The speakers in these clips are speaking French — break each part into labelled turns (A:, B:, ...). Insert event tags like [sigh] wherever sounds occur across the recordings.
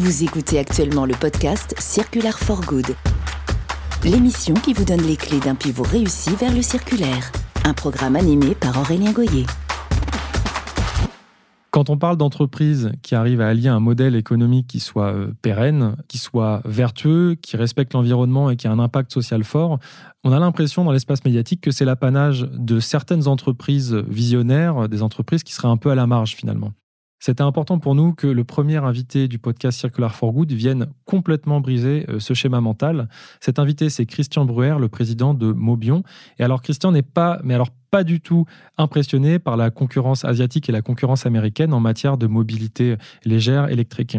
A: Vous écoutez actuellement le podcast Circular for Good, l'émission qui vous donne les clés d'un pivot réussi vers le circulaire. Un programme animé par Aurélien Goyer.
B: Quand on parle d'entreprises qui arrivent à allier un modèle économique qui soit euh, pérenne, qui soit vertueux, qui respecte l'environnement et qui a un impact social fort, on a l'impression dans l'espace médiatique que c'est l'apanage de certaines entreprises visionnaires, des entreprises qui seraient un peu à la marge finalement. C'était important pour nous que le premier invité du podcast Circular for Good vienne complètement briser euh, ce schéma mental. Cet invité, c'est Christian Bruer, le président de Mobion. Et alors, Christian n'est pas, mais alors pas du tout impressionné par la concurrence asiatique et la concurrence américaine en matière de mobilité légère électrique.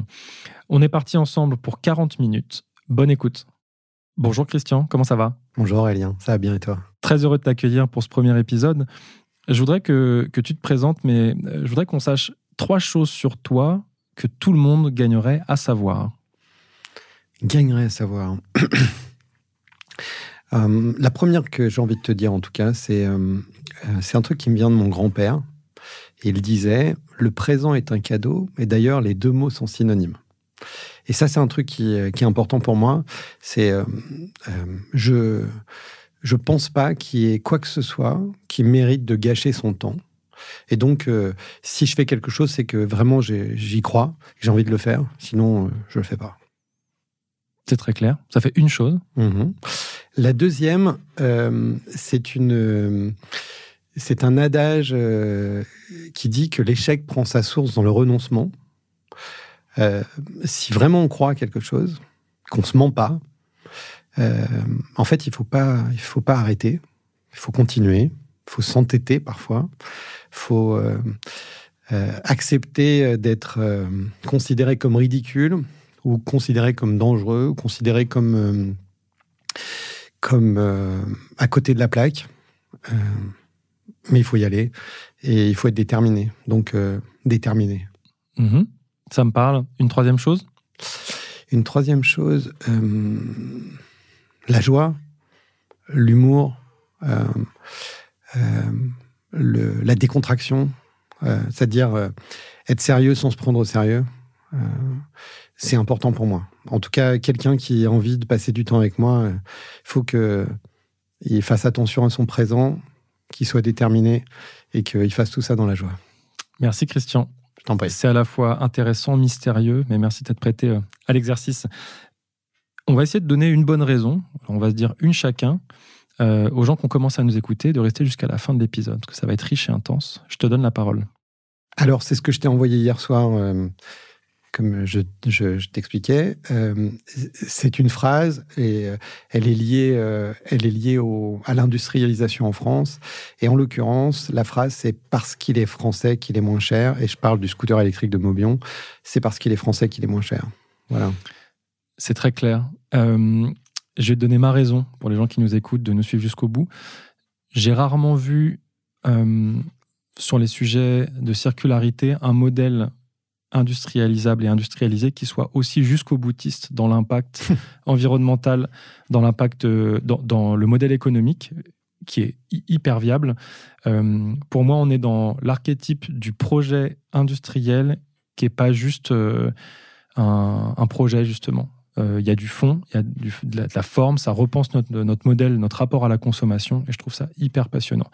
B: On est parti ensemble pour 40 minutes. Bonne écoute. Bonjour Christian, comment ça va?
C: Bonjour Aurélien, ça va bien et toi?
B: Très heureux de t'accueillir pour ce premier épisode. Je voudrais que, que tu te présentes, mais euh, je voudrais qu'on sache trois choses sur toi que tout le monde gagnerait à savoir.
C: Gagnerait à savoir. [clears throat] Euh, la première que j'ai envie de te dire, en tout cas, c'est euh, c'est un truc qui me vient de mon grand-père. Il disait Le présent est un cadeau, et d'ailleurs, les deux mots sont synonymes. Et ça, c'est un truc qui, qui, est important pour moi. C'est. je. Je pense pas qu'il y ait quoi que ce soit qui mérite de gâcher son temps et donc, euh, si je fais quelque chose, c'est que vraiment j'y crois, j'ai envie de le faire. Sinon, je euh, je le fais pas.
B: C'est très clair. Ça fait une chose.
C: Mhm. La deuxième, euh, c'est une, c'est un adage qui dit que l'échec prend sa source dans le renoncement. si vraiment on croit à quelque chose, qu'on se ment pas, en fait, il faut pas, il faut pas arrêter. Il faut continuer. Il faut s'entêter parfois faut euh, euh, accepter d'être euh, considéré comme ridicule ou considéré comme dangereux ou considéré comme comme à côté de la plaque. mais il faut y aller et il faut être déterminé. Donc déterminé.
B: Mhm. Ça me parle. Une troisième chose?
C: Une troisième chose, la joie, l'humour la décontraction, euh, c'est-à-dire euh, être sérieux sans se prendre au sérieux. Euh, c'est important pour moi. En tout cas, quelqu'un qui a envie de passer du temps avec moi, il faut qu'il fasse attention à son présent, qu'il soit déterminé et qu'il fasse tout ça dans la joie.
B: Merci Christian.
C: Je t'en prie.
B: C'est à la fois intéressant, mystérieux, mais merci d'être prêté à l'exercice. On va essayer de donner une bonne raison, on va se dire une chacun, euh, aux gens qui ont commencé à nous écouter de rester jusqu'à la fin de l'épisode, parce que ça va être riche et intense. Je te donne la parole.
C: Alors, c'est ce que je t'ai envoyé hier soir, euh, comme je, t'expliquais. Euh, c'est une phrase et elle est liée, elle est liée au, à l'industrialisation en France. Et en l'occurrence, la phrase, c'est parce qu'il est français qu'il est moins cher. Et je parle du scooter électrique de Mobion. C'est parce qu'il est français qu'il est moins cher. Voilà.
B: C'est très clair. Je vais te donner ma raison pour les gens qui nous écoutent de nous suivre jusqu'au bout. J'ai rarement vu euh, sur les sujets de circularité un modèle industrialisable et industrialisé qui soit aussi jusqu'au boutiste dans l'impact [laughs] environnemental, dans l'impact, euh, dans, le modèle économique qui est hyper viable. Euh, pour moi, on est dans l'archétype du projet industriel qui n'est pas juste un, projet, justement. Euh, il y a du fond, il y a de, la, forme, ça repense notre, notre modèle, notre rapport à la consommation, et je trouve ça hyper passionnant.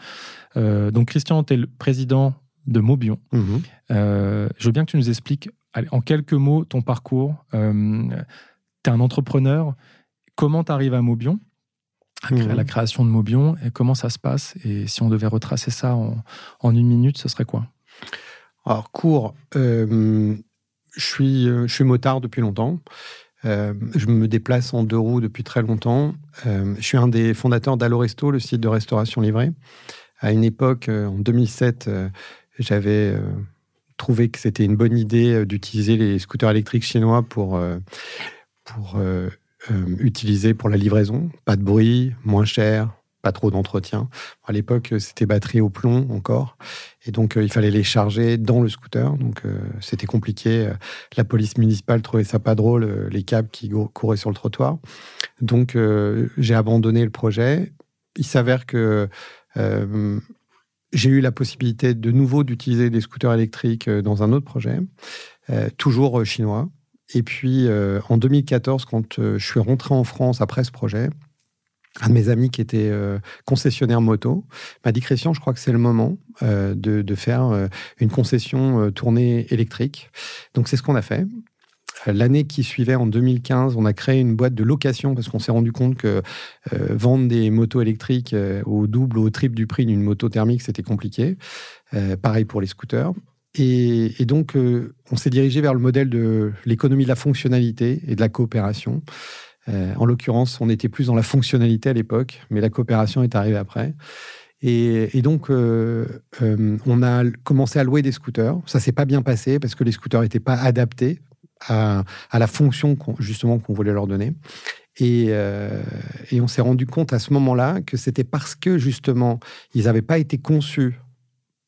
B: Euh, donc Christian, tu es le président de Mobion. Mhm. Euh, je veux bien que tu nous expliques en quelques mots ton parcours. tu es un entrepreneur, comment tu arrives à Mobion à, mhm. la création de Mobion, et comment ça se passe? Et si on devait retracer ça en, en une minute, ce serait quoi?
C: Alors, court, je, suis, je suis motard depuis longtemps. Euh, je me déplace en deux roues depuis très longtemps. Euh, je suis un des fondateurs d'Aloresto, le site de restauration livrée. À une époque, euh, en 2007, j'avais trouvé que c'était une bonne idée d'utiliser les scooters électriques chinois pour, utiliser pour la livraison. Pas de bruit, moins cher, pas trop d'entretien. À l'époque, c'était batterie au plomb encore. Et donc, euh, il fallait les charger dans le scooter. Donc, euh, c'était compliqué. La police municipale trouvait ça pas drôle, euh, les câbles qui couraient sur le trottoir. Donc, j'ai abandonné le projet. Il s'avère que j'ai eu la possibilité de nouveau d'utiliser des scooters électriques dans un autre projet, toujours chinois. Et puis en 2014, quand je suis rentré en France après ce projet, un de mes amis qui était concessionnaire moto m'a dit Christian, je crois que c'est le moment de, de, faire une concession tournée électrique. Donc c'est ce qu'on a fait. L'année qui suivait, en 2015, on a créé une boîte de location parce qu'on s'est rendu compte que euh, vendre des motos électriques euh, au double ou au triple du prix d'une moto thermique, c'était compliqué. Euh, pareil pour les scooters. Et, donc, on s'est dirigé vers le modèle de l'économie de la fonctionnalité et de la coopération. En l'occurrence, on était plus dans la fonctionnalité à l'époque, mais la coopération est arrivée après. Et, donc, on a commencé à louer des scooters. Ça s'est pas bien passé parce que les scooters n'étaient pas adaptés à, la fonction justement qu'on voulait leur donner. Euh, et, on s'est rendu compte à ce moment-là que c'était parce que justement, ils n'avaient pas été conçus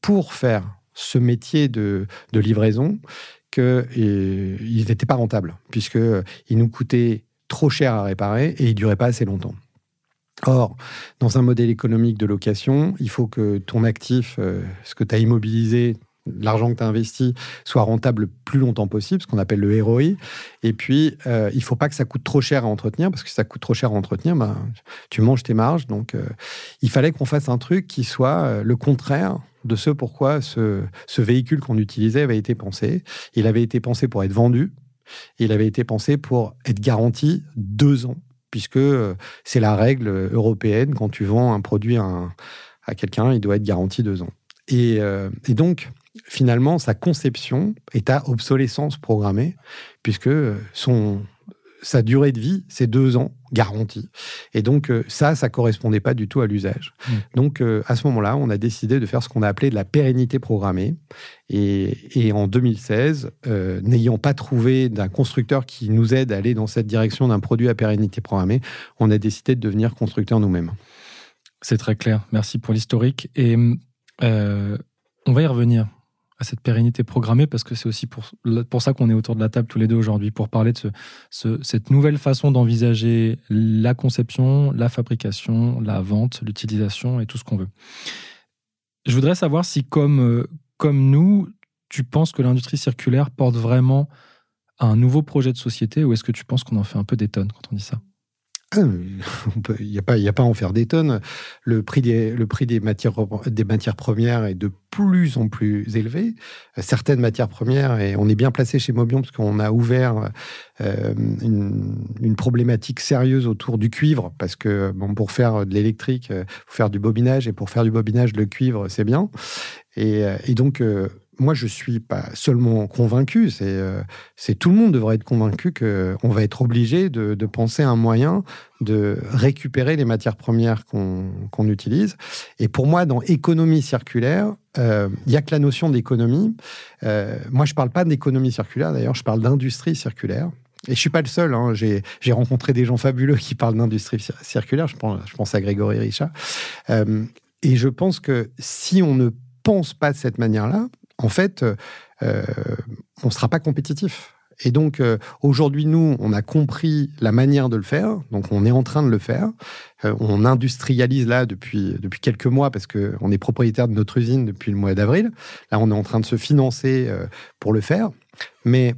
C: pour faire ce métier de, livraison qu'ils n'étaient pas rentables, puisqu'ils nous coûtaient trop cher à réparer et ils ne duraient pas assez longtemps. Or, dans un modèle économique de location, il faut que ton actif, euh, ce que tu as immobilisé, l'argent que tu as investi soit rentable le plus longtemps possible, ce qu'on appelle le ROI. Et puis, euh, il faut pas que ça coûte trop cher à entretenir, parce que si ça coûte trop cher à entretenir, ben, tu manges tes marges. Donc, euh, il fallait qu'on fasse un truc qui soit le contraire de ce pourquoi ce véhicule qu'on utilisait avait été pensé. Il avait été pensé pour être vendu. Il avait été pensé pour être garanti deux ans, puisque c'est la règle européenne. Quand tu vends un produit à, quelqu'un, il doit être garanti deux ans. Et, et donc, finalement, sa conception est à obsolescence programmée, puisque son, sa durée de vie, c'est deux ans garantie. Et donc, euh, ça, ça correspondait pas du tout à l'usage. Mmh. Donc, euh, à ce moment-là, on a décidé de faire ce qu'on a appelé de la pérennité programmée. Et, en 2016, euh, n'ayant pas trouvé d'un constructeur qui nous aide à aller dans cette direction d'un produit à pérennité programmée, on a décidé de devenir constructeur nous-mêmes.
B: C'est très clair. Merci pour l'historique. Et on va y revenir à cette pérennité programmée parce que c'est aussi pour, pour ça qu'on est autour de la table tous les deux aujourd'hui, pour parler de ce, cette nouvelle façon d'envisager la conception, la fabrication, la vente, l'utilisation et tout ce qu'on veut. Je voudrais savoir si, comme, euh, comme nous, tu penses que l'industrie circulaire porte vraiment un nouveau projet de société ou est-ce que tu penses qu'on en fait un peu des tonnes quand on dit ça? [coughs]
C: il n'y a, pas, a pas à en faire des tonnes. Le prix, des, le prix des, matières, des matières premières est de plus en plus élevé. Certaines matières premières, et on est bien placé chez Mobion parce qu'on a ouvert euh, une, problématique sérieuse autour du cuivre, parce que bon, pour faire de l'électrique, il faut faire du bobinage, et pour faire du bobinage, le cuivre, c'est bien. Et, et donc, euh, moi, je suis pas seulement convaincu, c'est euh, tout le monde devrait être convaincu qu'on va être obligé de, penser un moyen de récupérer les matières premières qu'on utilise. Et pour moi, dans économie circulaire, euh, il n'y a que la notion d'économie. Euh, moi, je ne parle pas d'économie circulaire, d'ailleurs, je parle d'industrie circulaire. Et je suis pas le seul. Hein. J'ai rencontré des gens fabuleux qui parlent d'industrie circulaire. Je pense, je pense à Grégory Richard. et je pense que si on ne pense pas de cette manière-là, en fait, euh, on ne sera pas compétitif. Et donc, euh, aujourd'hui, nous, on a compris la manière de le faire. Donc, on est en train de le faire. Euh, on industrialise là depuis, depuis quelques mois parce qu'on est propriétaire de notre usine depuis le mois d'avril. Là, on est en train de se financer pour le faire. Mais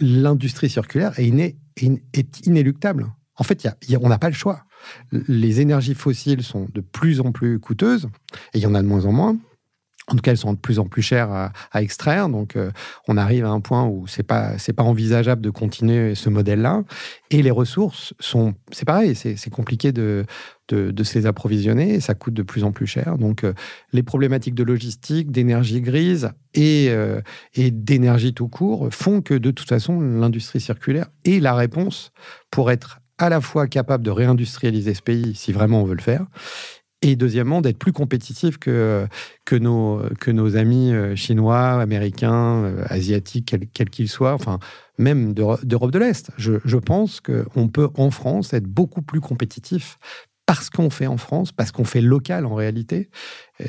C: l'industrie circulaire est, est, inéluctable. En fait, on n'a pas le choix. Les énergies fossiles sont de plus en plus coûteuses et il y en a de moins en moins. En tout cas, elles sont de plus en plus chères à, extraire. Donc, euh, on arrive à un point où c'est pas pas envisageable de continuer ce modèle-là. Et les ressources sont, c'est pareil, c'est compliqué de, de, se les approvisionner. Ça coûte de plus en plus cher. Donc, euh, les problématiques de logistique, d'énergie grise et, euh, et d'énergie tout court font que de toute façon, l'industrie circulaire est la réponse pour être à la fois capable de réindustrialiser ce pays si vraiment on veut le faire et deuxièmement, d'être plus compétitif que, que, nos, que nos amis euh, chinois, américains, euh, asiatiques, quels qu'ils soient, enfin, même d'Europe de l'Est. Je, je pense qu'on peut, en France, être beaucoup plus compétitif parce qu'on fait en France, parce qu'on fait local en réalité.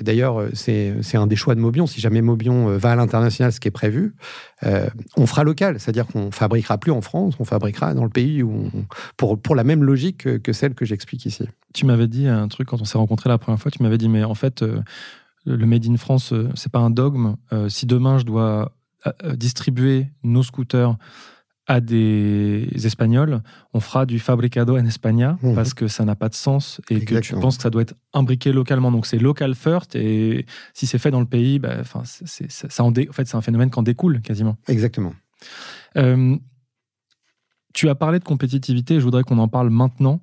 C: D'ailleurs, euh, c'est un des choix de Mobion. Si jamais Mobion euh, va à l'international, ce qui est prévu, euh, on fera local. C'est-à-dire qu'on fabriquera plus en France, on fabriquera dans le pays où pour, pour la même logique que, celle que j'explique ici.
B: Tu m'avais dit un truc quand on s'est rencontré la première fois. Tu m'avais dit, mais en fait, le Made in France, c'est pas un dogme. si demain je dois distribuer nos scooters à des Espagnols, on fera du fabricado en España
C: Mhm.
B: parce que ça n'a pas de sens et que tu penses que ça doit être imbriqué localement. Donc c'est local first et si c'est fait dans le pays, bah, c'est- c'est- ça, en dé- en fait, c'est un phénomène qui en découle quasiment.
C: Exactement.
B: Euh, tu as parlé de compétitivité, je voudrais qu'on en parle maintenant,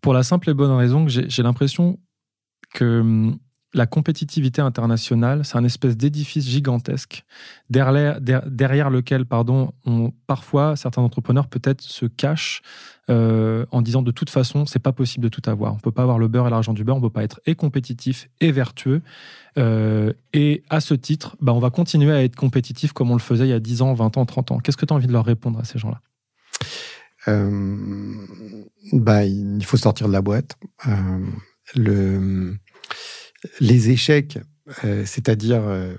B: pour la simple et bonne raison que j'ai j'ai l'impression que hum, la compétitivité internationale, c'est un espèce d'édifice gigantesque derrière, der- derrière lequel, pardon, on, parfois certains entrepreneurs peut-être se cachent euh, en disant de toute façon, c'est pas possible de tout avoir. On peut pas avoir le beurre et l'argent du beurre, on peut pas être et compétitif et vertueux. Euh, et à ce titre, bah, on va continuer à être compétitif comme on le faisait il y a 10 ans, 20 ans, 30 ans. Qu'est-ce que tu as envie de leur répondre à ces gens-là?
C: Euh, bah, il faut sortir de la boîte. Le, les échecs, euh, c'est-à-dire euh,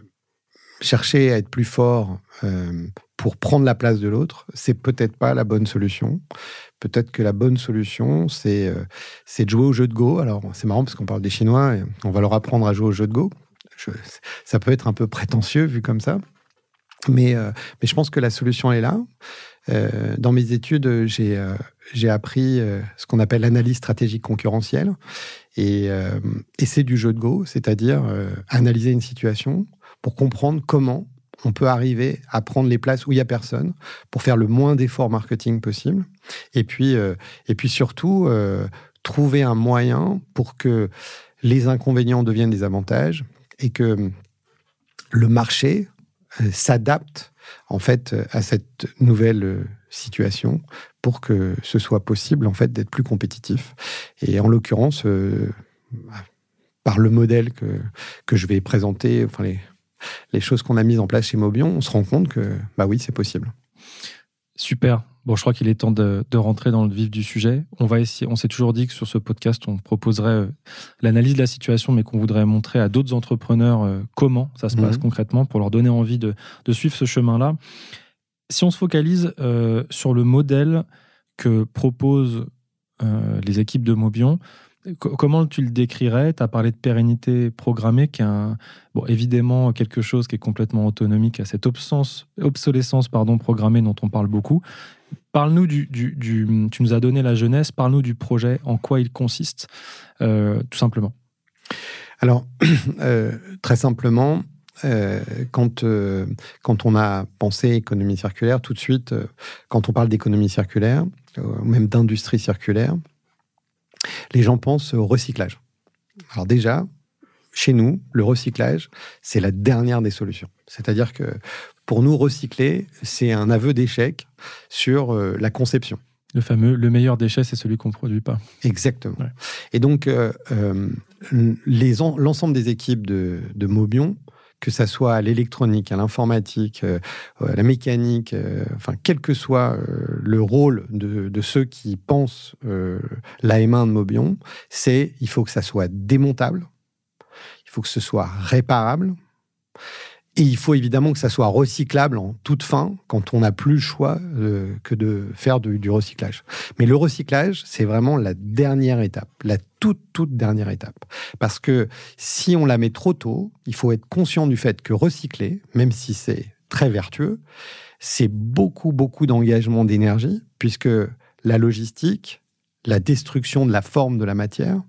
C: chercher à être plus fort euh, pour prendre la place de l'autre, c'est peut-être pas la bonne solution. Peut-être que la bonne solution, c'est de jouer au jeu de Go. Alors, c'est marrant parce qu'on parle des Chinois et on va leur apprendre à jouer au jeu de Go. Ça peut être un peu prétentieux vu comme ça. Mais, mais je pense que la solution est là. Euh, dans mes études, j'ai euh, appris euh, ce qu'on appelle l'analyse stratégique concurrentielle. Et, et c'est du jeu de Go, c'est-à-dire analyser une situation pour comprendre comment on peut arriver à prendre les places où il n'y a personne pour faire le moins d'efforts marketing possible. Et puis, et puis surtout, trouver un moyen pour que les inconvénients deviennent des avantages et que le marché s'adapte en fait à cette nouvelle euh, situation pour que ce soit possible en fait d'être plus compétitif. Et en l'occurrence, euh, par le modèle que, que je vais présenter, enfin les, les choses qu'on a mises en place chez Mobion, on se rend compte que bah oui, c'est possible.
B: Super. Bon, je crois qu'il est temps de, de rentrer dans le vif du sujet. On va essayer. On s'est toujours dit que sur ce podcast, on proposerait euh, l'analyse de la situation, mais qu'on voudrait montrer à d'autres entrepreneurs euh, comment ça se passe
C: Mhm.
B: concrètement pour leur donner envie de, de suivre ce chemin-là. Si on se focalise euh, sur le modèle que proposent euh, les équipes de Mobion, co- comment tu le décrirais? Tu as parlé de pérennité programmée, qui est un, bon, évidemment quelque chose qui est complètement autonomique à cette obsence- obsolescence pardon, programmée dont on parle beaucoup. Parle-nous du, du- Tu nous as donné la jeunesse, parle-nous du projet, en quoi il consiste, euh, tout simplement.
C: Alors, [clears throat] euh, très simplement, euh, quand, quand on a pensé économie circulaire, tout de suite, quand on parle d'économie circulaire, ou même d'industrie circulaire, les gens pensent au recyclage. Alors déjà, chez nous, le recyclage, c'est la dernière des solutions. C'est-à-dire que pour nous, recycler, c'est un aveu d'échec sur euh, la conception.
B: Le fameux, le meilleur déchet, c'est celui qu'on ne produit pas.
C: Exactement.
B: Ouais.
C: Et donc, euh, euh, l'ensemble des équipes de, de Mobion, que ça soit à l'électronique, à l'informatique, euh, à la mécanique, euh, enfin, quel que soit euh, le rôle de, de ceux qui pensent euh, la M1 de Mobion, c'est il faut que ça soit démontable, il faut que ce soit réparable, et il faut évidemment que ça soit recyclable en toute fin quand on n'a plus le choix euh, que de faire du- du recyclage. Mais le recyclage, c'est vraiment la dernière étape, la toute, toute dernière étape. Parce que si on la met trop tôt, il faut être conscient du fait que recycler, même si c'est très vertueux, c'est beaucoup, beaucoup d'engagement d'énergie, puisque la logistique, la destruction de la forme de la matière,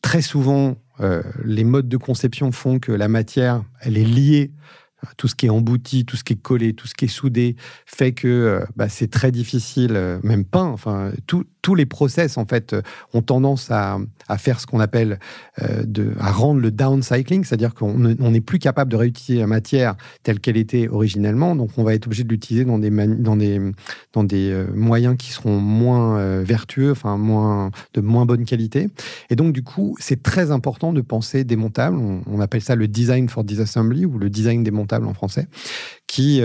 C: très souvent, euh, les modes de conception font que la matière, elle est liée tout ce qui est embouti, tout ce qui est collé, tout ce qui est soudé, fait que euh, bah, c'est très difficile, euh, même peint, enfin, tout- tous les process, en fait, euh, ont tendance à, à faire ce qu'on appelle, euh, de, à rendre le downcycling, c'est-à-dire qu'on ne- on n'est plus capable de réutiliser la matière telle qu'elle était originellement, donc on va être obligé de l'utiliser dans des, dans des, dans des euh, moyens qui seront moins vertueux, enfin, moins, de moins bonne qualité. Et donc, du coup, c'est très important de penser démontable. On, appelle ça le design for disassembly ou le design démontable en français, qui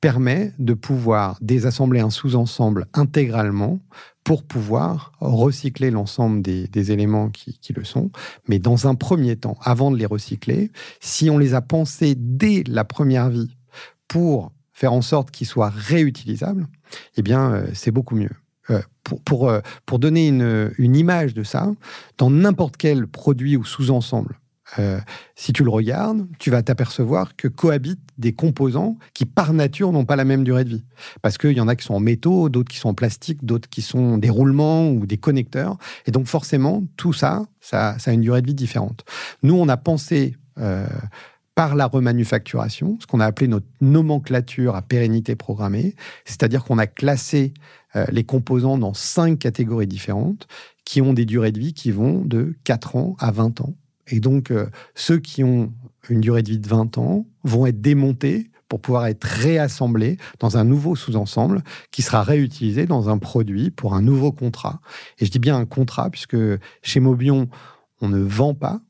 C: permet de pouvoir désassembler un sous-ensemble intégralement pour pouvoir recycler l'ensemble des, éléments qui, qui le sont. Mais dans un premier temps, avant de les recycler, si on les a pensés dès la première vie pour faire en sorte qu'ils soient réutilisables, eh bien, euh, c'est beaucoup mieux. Euh, pour, pour, euh, pour donner une, une image de ça, dans n'importe quel produit ou sous-ensemble euh, si tu le regardes, tu vas t'apercevoir que cohabitent des composants qui, par nature, n'ont pas la même durée de vie. Parce qu'il y en a qui sont en métaux, d'autres qui sont en plastique, d'autres qui sont des roulements ou des connecteurs. Et donc, forcément, tout ça, ça, a une durée de vie différente. Nous, on a pensé... Euh, par la remanufacturation, ce qu'on a appelé notre nomenclature à pérennité programmée, c'est-à-dire qu'on a classé euh, les composants dans cinq catégories différentes qui ont des durées de vie qui vont de 4 ans à 20 ans. Et donc, euh, ceux qui ont une durée de vie de 20 ans vont être démontés pour pouvoir être réassemblés dans un nouveau sous-ensemble qui sera réutilisé dans un produit pour un nouveau contrat. Et je dis bien un contrat, puisque chez Mobion, on ne vend pas,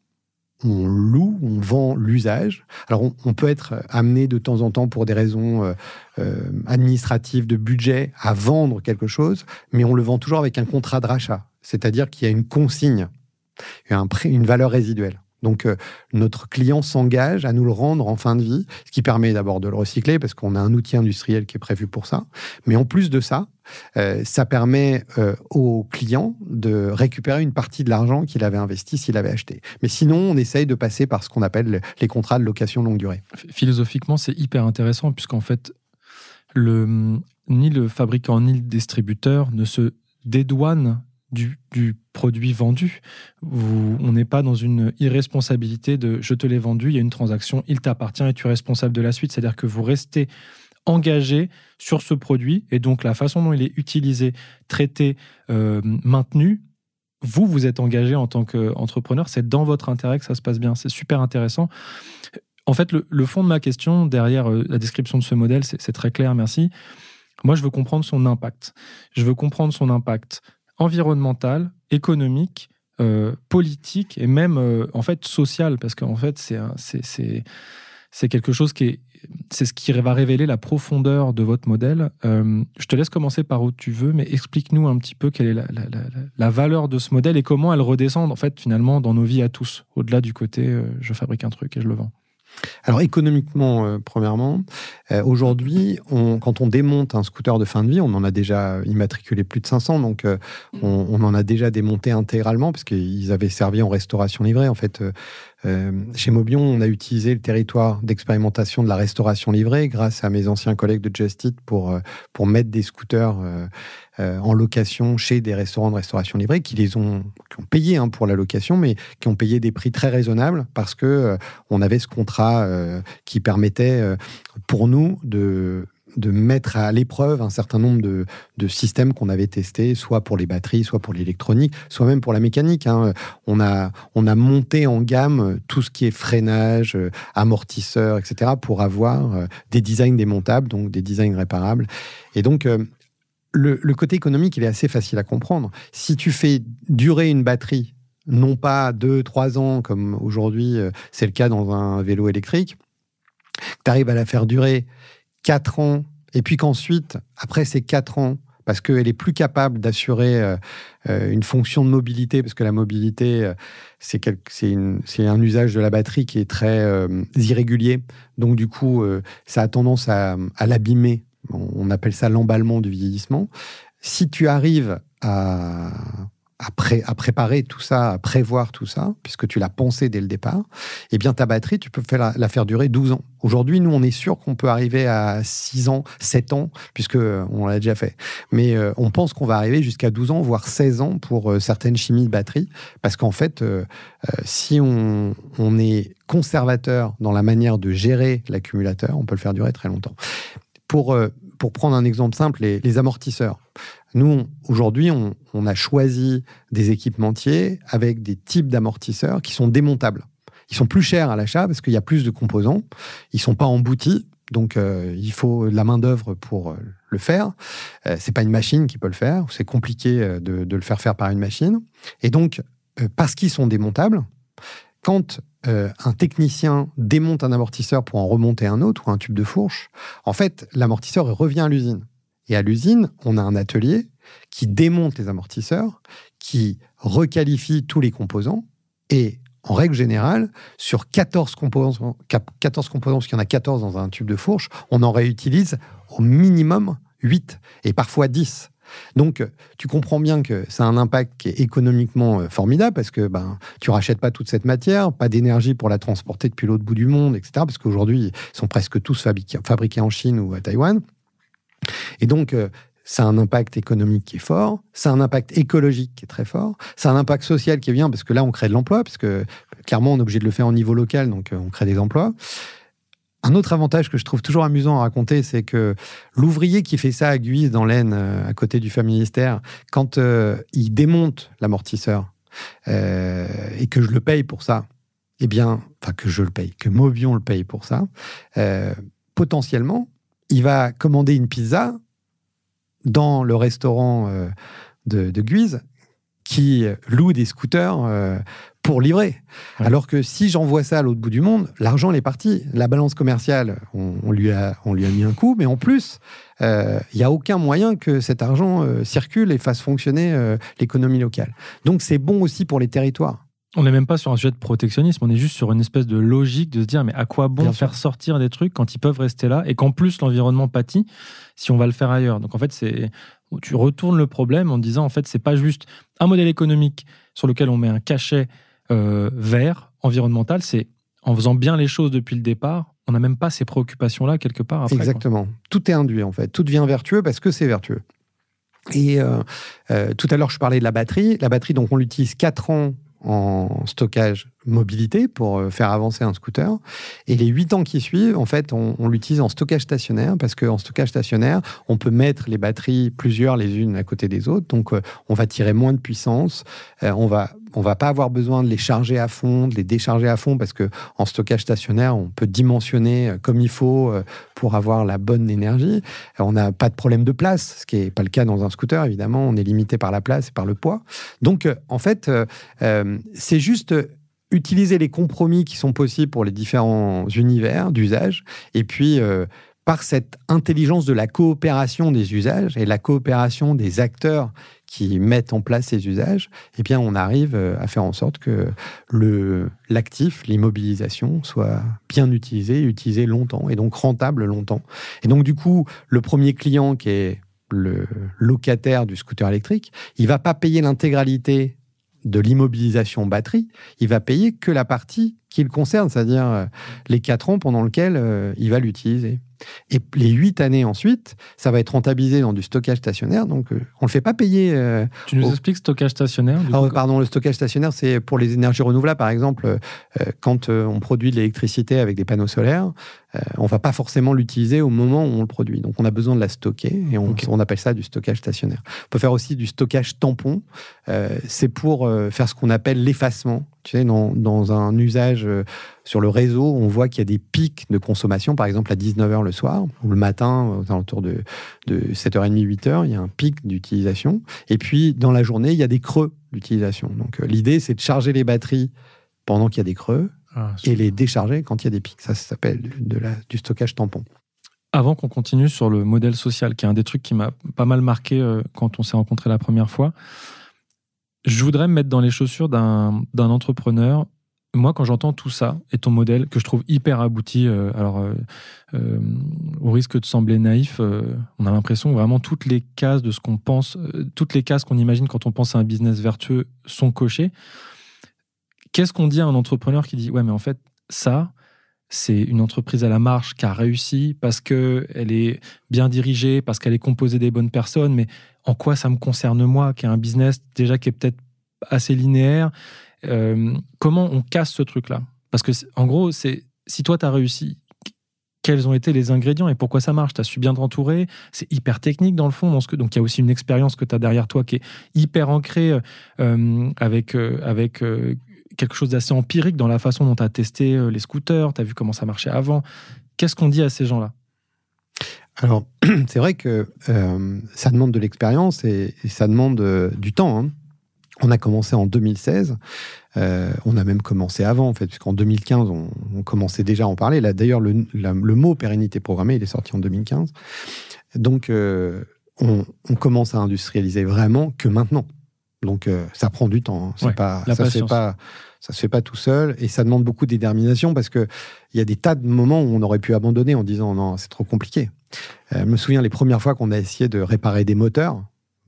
C: on loue, on vend l'usage. Alors on, peut être amené de temps en temps pour des raisons euh, euh, administratives de budget à vendre quelque chose, mais on le vend toujours avec un contrat de rachat, c'est-à-dire qu'il y a une consigne, une valeur résiduelle. Donc euh, notre client s'engage à nous le rendre en fin de vie, ce qui permet d'abord de le recycler parce qu'on a un outil industriel qui est prévu pour ça. Mais en plus de ça, euh, ça permet euh, au client de récupérer une partie de l'argent qu'il avait investi s'il avait acheté. Mais sinon, on essaye de passer par ce qu'on appelle les contrats de location longue durée.
B: Philosophiquement, c'est hyper intéressant puisqu'en fait, ni le fabricant ni le distributeur ne se dédouanent du, produit vendu. on n'est pas dans une irresponsabilité de je te l'ai vendu, il y a une transaction, il t'appartient et tu es responsable de la suite. C'est-à-dire que vous restez engagé sur ce produit et donc la façon dont il est utilisé, traité, euh, maintenu, vous, vous êtes engagé en tant qu'entrepreneur. C'est dans votre intérêt que ça se passe bien. C'est super intéressant. En fait, le, fond de ma question derrière euh, la description de ce modèle, c'est très clair, merci. Moi, je veux comprendre son impact. Je veux comprendre son impact environnemental, économique, euh, politique et même euh, en fait social, parce qu'en fait c'est c'est quelque chose qui est c'est ce qui va révéler la profondeur de votre modèle. Euh, je te laisse commencer par où tu veux, mais explique-nous un petit peu quelle est la, la, valeur de ce modèle et comment elle redescend en fait finalement dans nos vies à tous, au-delà du côté je fabrique un truc et je le vends.
C: Alors économiquement, euh, premièrement, euh, aujourd'hui, quand on démonte un scooter de fin de vie, on en a déjà immatriculé plus de 500, donc euh, mmh. on, en a déjà démonté intégralement parce qu'ils avaient servi en restauration livrée. En fait, chez Mobion, on a utilisé le territoire d'expérimentation de la restauration livrée grâce à mes anciens collègues de Just pour, pour mettre des scooters euh, en location chez des restaurants de restauration livrée qui les ont, qui ont payé hein, pour la location, mais qui ont payé des prix très raisonnables parce que euh, on avait ce contrat euh, qui permettait pour nous de de mettre à l'épreuve un certain nombre de, de systèmes qu'on avait testés, soit pour les batteries, soit pour l'électronique, soit même pour la mécanique. Hein. On, a, on a monté en gamme tout ce qui est freinage, amortisseur, etc., pour avoir des designs démontables, donc des designs réparables. Et donc, le, côté économique, il est assez facile à comprendre. Si tu fais durer une batterie, non pas 2-3 ans comme aujourd'hui, euh, c'est le cas dans un vélo électrique, tu arrives à la faire durer 4 ans, et puis qu'ensuite, après ces 4 ans, parce qu'elle est plus capable d'assurer euh, euh, une fonction de mobilité, parce que la mobilité, c'est un usage de la batterie qui est très irrégulier. Donc du coup, ça a tendance à l'abîmer on appelle ça l'emballement du vieillissement. Si tu arrives à, à, préparer tout ça, à prévoir tout ça, puisque tu l'as pensé dès le départ, eh bien ta batterie, tu peux la, faire durer 12 ans. Aujourd'hui, nous, on est sûr qu'on peut arriver à 6 ans, 7 ans, puisque euh, on l'a déjà fait. Mais euh, on pense qu'on va arriver jusqu'à 12 ans, voire 16 ans pour euh, certaines chimies de batterie, parce qu'en fait, si on, est conservateur dans la manière de gérer l'accumulateur, on peut le faire durer très longtemps. Pour, pour prendre un exemple simple, les, amortisseurs. Nous, aujourd'hui, on, a choisi des équipementiers avec des types d'amortisseurs qui sont démontables. Ils sont plus chers à l'achat parce qu'il y a plus de composants. Ils sont pas emboutis, donc euh, il faut de la main d'œuvre pour euh, le faire. Ce c'est pas une machine qui peut le faire. C'est compliqué de, de, le faire faire par une machine. Et donc, parce qu'ils sont démontables, quand euh, un technicien démonte un amortisseur pour en remonter un autre ou un tube de fourche, en fait, l'amortisseur revient à l'usine. Et à l'usine, on a un atelier qui démonte les amortisseurs, qui requalifie tous les composants et en règle générale, sur 14 composants, 14 composants, parce qu'il y en a 14 dans un tube de fourche, on en réutilise au minimum 8 et parfois 10. Donc, tu comprends bien que ça a un impact qui est économiquement euh, formidable parce que ben, tu rachètes pas toute cette matière, pas d'énergie pour la transporter depuis l'autre bout du monde, etc. Parce qu'aujourd'hui, ils sont presque tous fabriqués, en Chine ou à Taïwan. Et donc, euh, ça a un impact économique qui est fort, ça a un impact écologique qui est très fort, ça a un impact social qui est bien parce que là, on crée de l'emploi, parce que clairement, on est obligé de le faire au niveau local, donc euh, on crée des emplois. Un autre avantage que je trouve toujours amusant à raconter, c'est que l'ouvrier qui fait ça à Guise, dans l'Aisne, euh, à côté du ministère, quand euh, il démonte l'amortisseur euh, et que je le paye pour ça, eh bien, enfin que je le paye, que Mobion le paye pour ça, potentiellement, il va commander une pizza dans le restaurant de, de Guise qui loue des scooters pour livrer. Alors que si j'envoie ça à l'autre bout du monde, l'argent est parti. La balance commerciale, on, lui, a, on lui a mis un coup, mais en plus, il euh, n'y a aucun moyen que cet argent euh, circule et fasse fonctionner euh, l'économie locale. Donc c'est bon aussi pour les territoires.
B: On n'est même pas sur un sujet de protectionnisme, on est juste sur une espèce de logique de se dire mais à quoi bon faire sortir des trucs quand ils peuvent rester là et qu'en plus l'environnement pâtit si on va le faire ailleurs. Donc en fait c'est tu retournes le problème en disant en fait c'est pas juste un modèle économique sur lequel on met un cachet euh, vert, environnemental, c'est en faisant bien les choses depuis le départ, on n'a même pas ces préoccupations-là quelque part après.
C: Exactement. Tout est induit en fait. Tout devient vertueux parce que c'est vertueux. Et euh, euh, tout à l'heure, je parlais de la batterie. La batterie, donc, on l'utilise 4 ans en stockage mobilité pour euh, faire avancer un scooter. Et les 8 ans qui suivent, en fait, on, l'utilise en stockage stationnaire parce qu'en stockage stationnaire, on peut mettre les batteries plusieurs les unes à côté des autres. Donc, euh, on va tirer moins de puissance. Euh, on va on va pas avoir besoin de les charger à fond, de les décharger à fond, parce que en stockage stationnaire, on peut dimensionner comme il faut pour avoir la bonne énergie. On n'a pas de problème de place, ce qui n'est pas le cas dans un scooter, évidemment. On est limité par la place et par le poids. Donc, en fait, c'est juste utiliser les compromis qui sont possibles pour les différents univers d'usage, et puis euh, par cette intelligence de la coopération des usages et la coopération des acteurs qui mettent en place ces usages, eh bien, on arrive euh, à faire en sorte que le, l'actif, l'immobilisation, soit bien utilisé, utilisé longtemps, et donc rentable longtemps. Et donc, du coup, le premier client qui est le locataire du scooter électrique, il va pas payer l'intégralité de l'immobilisation batterie, il va payer que la partie qui le concerne, c'est-à-dire euh, les quatre ans pendant lesquels euh, il va l'utiliser. Et les huit années ensuite, ça va être rentabilisé dans du stockage stationnaire. Donc, euh, on ne le fait pas payer. Euh,
B: tu nous expliques stockage stationnaire
C: ah, Pardon, le stockage stationnaire, c'est pour les énergies renouvelables. Par exemple, euh, quand on produit de l'électricité avec des panneaux solaires, on ne va pas forcément l'utiliser au moment où on le produit. Donc, on a besoin de la stocker et on, on appelle ça du stockage stationnaire. On peut faire aussi du stockage tampon. c'est pour faire ce qu'on appelle l'effacement. Tu sais, dans, dans un usage sur le réseau, on voit qu'il y a des pics de consommation, par exemple à 19h le soir, ou le matin, aux alentours de, de 7h30, 8h, il y a un pic d'utilisation. Et puis, dans la journée, il y a des creux d'utilisation. Donc, euh, l'idée, c'est de charger les batteries pendant qu'il y a des creux ah, et les décharger quand il y a des pics. Ça, ça s'appelle de la, du stockage tampon.
B: Avant qu'on continue sur le modèle social, qui est un des trucs qui m'a pas mal marqué euh, quand on s'est rencontré la première fois, je voudrais me mettre dans les chaussures d'un entrepreneur moi, quand j'entends tout ça et ton modèle que je trouve hyper abouti, euh, alors euh, euh, au risque de sembler naïf, on a l'impression que vraiment toutes les cases de ce qu'on pense, toutes les cases qu'on imagine quand on pense à un business vertueux sont cochées. Qu'est-ce qu'on dit à un entrepreneur qui dit ouais mais en fait ça c'est une entreprise à la marche qui a réussi parce que elle est bien dirigée, parce qu'elle est composée des bonnes personnes, mais en quoi ça me concerne moi qui ai un business déjà qui est peut-être assez linéaire euh, comment on casse ce truc-là? Parce que, en gros, c'est si toi, tu as réussi, quels ont été les ingrédients et pourquoi ça marche? Tu as su bien t'entourer, c'est hyper technique dans le fond. Dans donc, il y a aussi une expérience que tu as derrière toi qui est hyper ancrée euh, avec, euh, avec quelque chose d'assez empirique dans la façon dont tu as testé les scooters, tu as vu comment ça marchait avant. Qu'est-ce qu'on dit à ces gens-là?
C: Alors, [clears throat] c'est vrai que ça demande de l'expérience et, ça demande du temps. Hein. On a commencé en 2016. Euh, on a même commencé avant, en fait, puisqu'en 2015, on, commençait déjà à en parler. Là, d'ailleurs, le, mot pérennité programmée, il est sorti en 2015. Donc, euh, on, commence à industrialiser vraiment que maintenant. Donc, euh, ça prend du temps. Hein. C'est pas, ça fait pas, ça se fait pas tout seul, et ça demande beaucoup de détermination parce que il y a des tas de moments où on aurait pu abandonner en disant non, c'est trop compliqué. je me souviens les premières fois qu'on a essayé de réparer des moteurs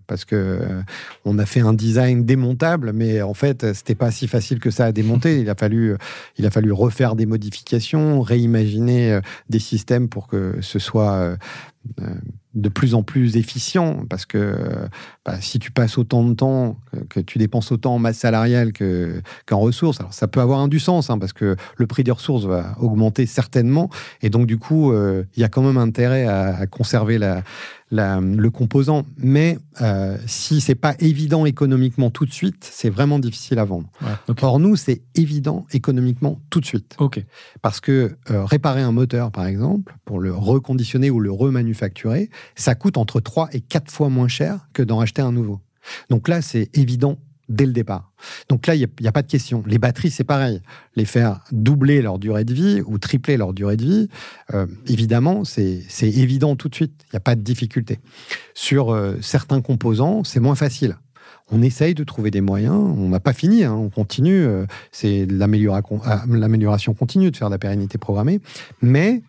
C: parce que euh, on a fait un design démontable, mais en fait, c'était pas si facile que ça à démonter. Il a fallu, il a fallu refaire des modifications, réimaginer des systèmes pour que ce soit de plus en plus efficient parce que bah, si tu passes autant de temps, que, tu dépenses autant en masse salariale qu'en ressources, alors ça peut avoir un du sens hein, parce que le prix des ressources va augmenter certainement. Et donc du coup euh, il y a quand même intérêt à conserver la, le composant. Mais euh, si c'est pas évident économiquement tout de suite, c'est vraiment difficile à vendre. Or, nous, c'est évident économiquement tout de suite. Parce que euh, réparer un moteur, par exemple, pour le reconditionner ou le remanufacturer, ça coûte entre 3 et 4 fois moins cher que d'en acheter un nouveau. Donc là, c'est évident dès le départ. Donc là, il n'y a, pas de question. Les batteries, c'est pareil. Les faire doubler leur durée de vie ou tripler leur durée de vie, euh, évidemment, c'est évident tout de suite. Il n'y a pas de difficulté. Sur euh, certains composants, c'est moins facile. On essaye de trouver des moyens. On n'a pas fini, hein. on continue. Euh, c'est l'amélioration continue de faire de la pérennité programmée. Mais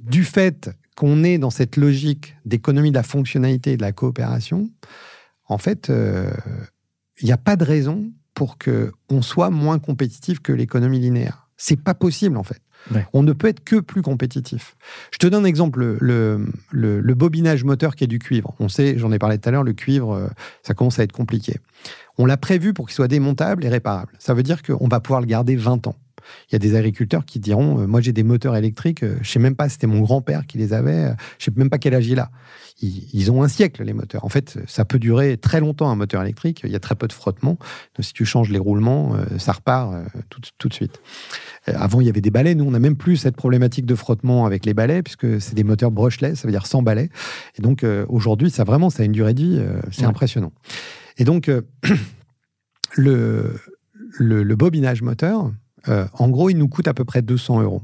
C: du fait qu'on est dans cette logique d'économie de la fonctionnalité et de la coopération, en fait, il n'y a pas de raison pour qu'on soit moins compétitif que l'économie linéaire. C'est pas possible en fait. On ne peut être que plus compétitif. Je te donne un exemple, le, le, bobinage moteur qui est du cuivre. On sait, j'en ai parlé tout à l'heure, le cuivre, euh, ça commence à être compliqué. On l'a prévu pour qu'il soit démontable et réparable. Ça veut dire qu'on va pouvoir le garder 20 ans. Il y a des agriculteurs qui diront euh, Moi, j'ai des moteurs électriques, euh, je sais même pas, c'était mon grand-père qui les avait, je je sais même pas quel âge il a ils, ont un siècle, les moteurs. En fait, ça peut durer très longtemps, un moteur électrique. Il y a très peu de frottement. Donc, si tu changes les roulements, euh, ça repart euh, tout, de suite. Euh, avant, il y avait des balais. Nous, on n'a même plus cette problématique de frottement avec les balais, puisque c'est des moteurs brushless, ça veut dire sans balais. Et donc, aujourd'hui, ça vraiment, ça a une durée de vie, c'est impressionnant. Et donc, [clears throat] le, le, bobinage moteur, en gros, il nous coûte à peu près 200 euros.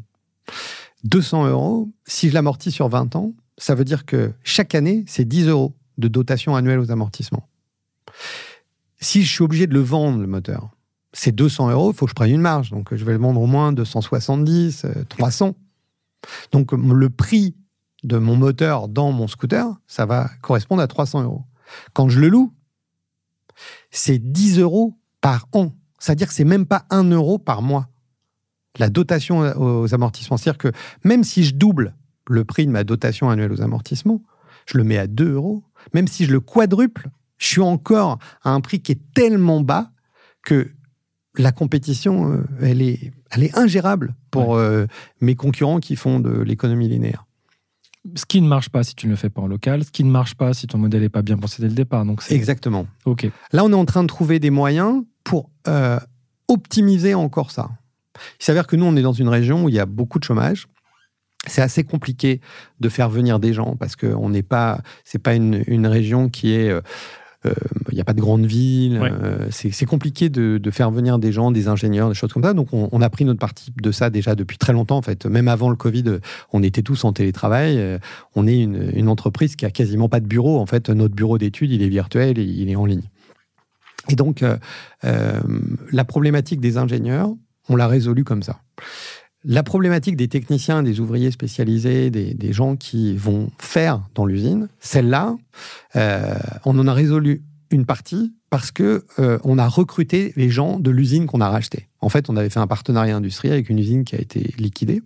C: 200 euros, si je l'amortis sur 20 ans, ça veut dire que chaque année, c'est 10 euros de dotation annuelle aux amortissements. Si je suis obligé de le vendre, le moteur, c'est 200 euros, il faut que je prenne une marge. Donc, je vais le vendre au moins 270, 300. Euh, Donc, le prix de mon moteur dans mon scooter, ça va correspondre à 300 euros. Quand je le loue, c'est 10 euros par an. C'est-à-dire que c'est même pas 1 euro par mois. La dotation aux amortissements. C'est-à-dire que même si je double le prix de ma dotation annuelle aux amortissements, je le mets à 2 euros. Même si je le quadruple, je suis encore à un prix qui est tellement bas que la compétition, euh, elle, est, elle est ingérable pour euh, mes concurrents qui font de l'économie linéaire.
B: Ce qui ne marche pas si tu ne le fais pas en local, ce qui ne marche pas si ton modèle n'est pas bien pensé dès le départ. Donc
C: Exactement.
B: Ok.
C: Là, on est en train de trouver des moyens pour euh, optimiser encore ça. Il s'avère que nous, on est dans une région où il y a beaucoup de chômage c'est assez compliqué de faire venir des gens parce que on n'est pas, c'est pas une, région qui est il euh, n'y euh, a pas de grande ville. Euh, c'est compliqué de, faire venir des gens, des ingénieurs, des choses comme ça. Donc, on, a pris notre partie de ça déjà depuis très longtemps. En fait, même avant le Covid, on était tous en télétravail. On est une, entreprise qui a quasiment pas de bureau. En fait, notre bureau d'études, il est virtuel et il est en ligne. Et donc, la problématique des ingénieurs, on l'a résolue comme ça. La problématique des techniciens, des ouvriers spécialisés, des, gens qui vont faire dans l'usine, celle-là, euh, on en a résolu une partie parce que euh, on a recruté les gens de l'usine qu'on a racheté. En fait, on avait fait un partenariat industriel avec une usine qui a été liquidée,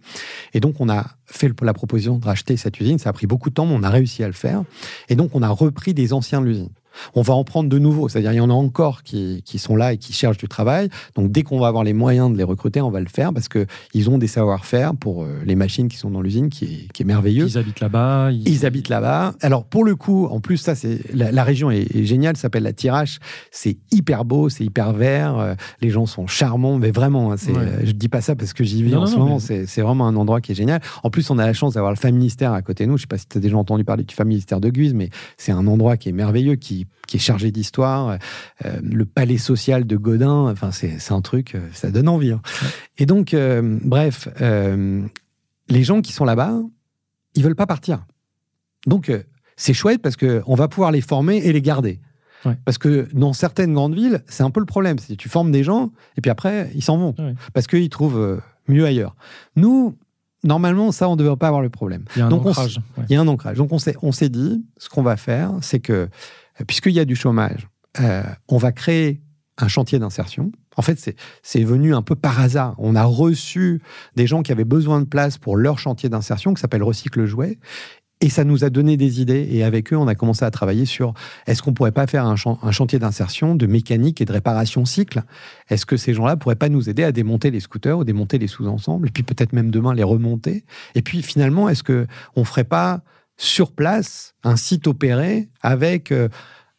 C: et donc on a fait la proposition de racheter cette usine. Ça a pris beaucoup de temps, mais on a réussi à le faire. Et donc on a repris des anciens de l'usine on va en prendre de nouveaux. C'est-à-dire, il y en a encore qui, sont là et qui cherchent du travail. Donc, dès qu'on va avoir les moyens de les recruter, on va le faire parce qu'ils ont des savoir-faire pour euh, les machines qui sont dans l'usine, qui, est, merveilleux.
B: Ils habitent là-bas.
C: Ils... habitent là-bas. Alors, pour le coup, en plus, ça, c'est la, région est, géniale, s'appelle la Tirache. C'est hyper beau, c'est hyper vert. Euh, les gens sont charmants, mais vraiment, hein, c'est, euh, je dis pas ça parce que j'y vis en ce moment. C'est, vraiment un endroit qui est génial. En plus, on a la chance d'avoir le Famille-Ministère à côté de nous. Je sais pas si tu as déjà entendu parler du Famille-Ministère de Guise, mais c'est un endroit qui est merveilleux, qui qui est chargé d'histoire, euh, le palais social de Godin, enfin c'est un truc, euh, ça donne envie. Hein. Et donc, euh, bref, les gens qui sont là-bas, ils veulent pas partir. Donc, c'est chouette parce qu'on va pouvoir les former et les garder. Parce que dans certaines grandes villes, c'est un peu le problème. C'est tu formes des gens et puis après, ils s'en vont. Parce qu'ils trouvent mieux ailleurs. Nous, normalement, ça, on ne devrait pas avoir le problème.
B: Il y a un ancrage.
C: Il y a un ancrage. Donc, on s'est dit, ce qu'on va faire, c'est que puisqu'il y a du chômage, on va créer un chantier d'insertion. En fait, c'est venu un peu par hasard. On a reçu des gens qui avaient besoin de place pour leur chantier d'insertion, qui s'appelle Recycle Jouet. Et ça nous a donné des idées. Et avec eux, on a commencé à travailler sur est-ce qu'on pourrait pas faire un, chantier d'insertion, de mécanique et de réparation cycle? Est-ce que ces gens-là pourraient pas nous aider à démonter les scooters ou démonter les sous-ensembles Et puis peut-être même demain les remonter? Et puis finalement, est-ce que on ferait pas sur place un site opéré avec euh,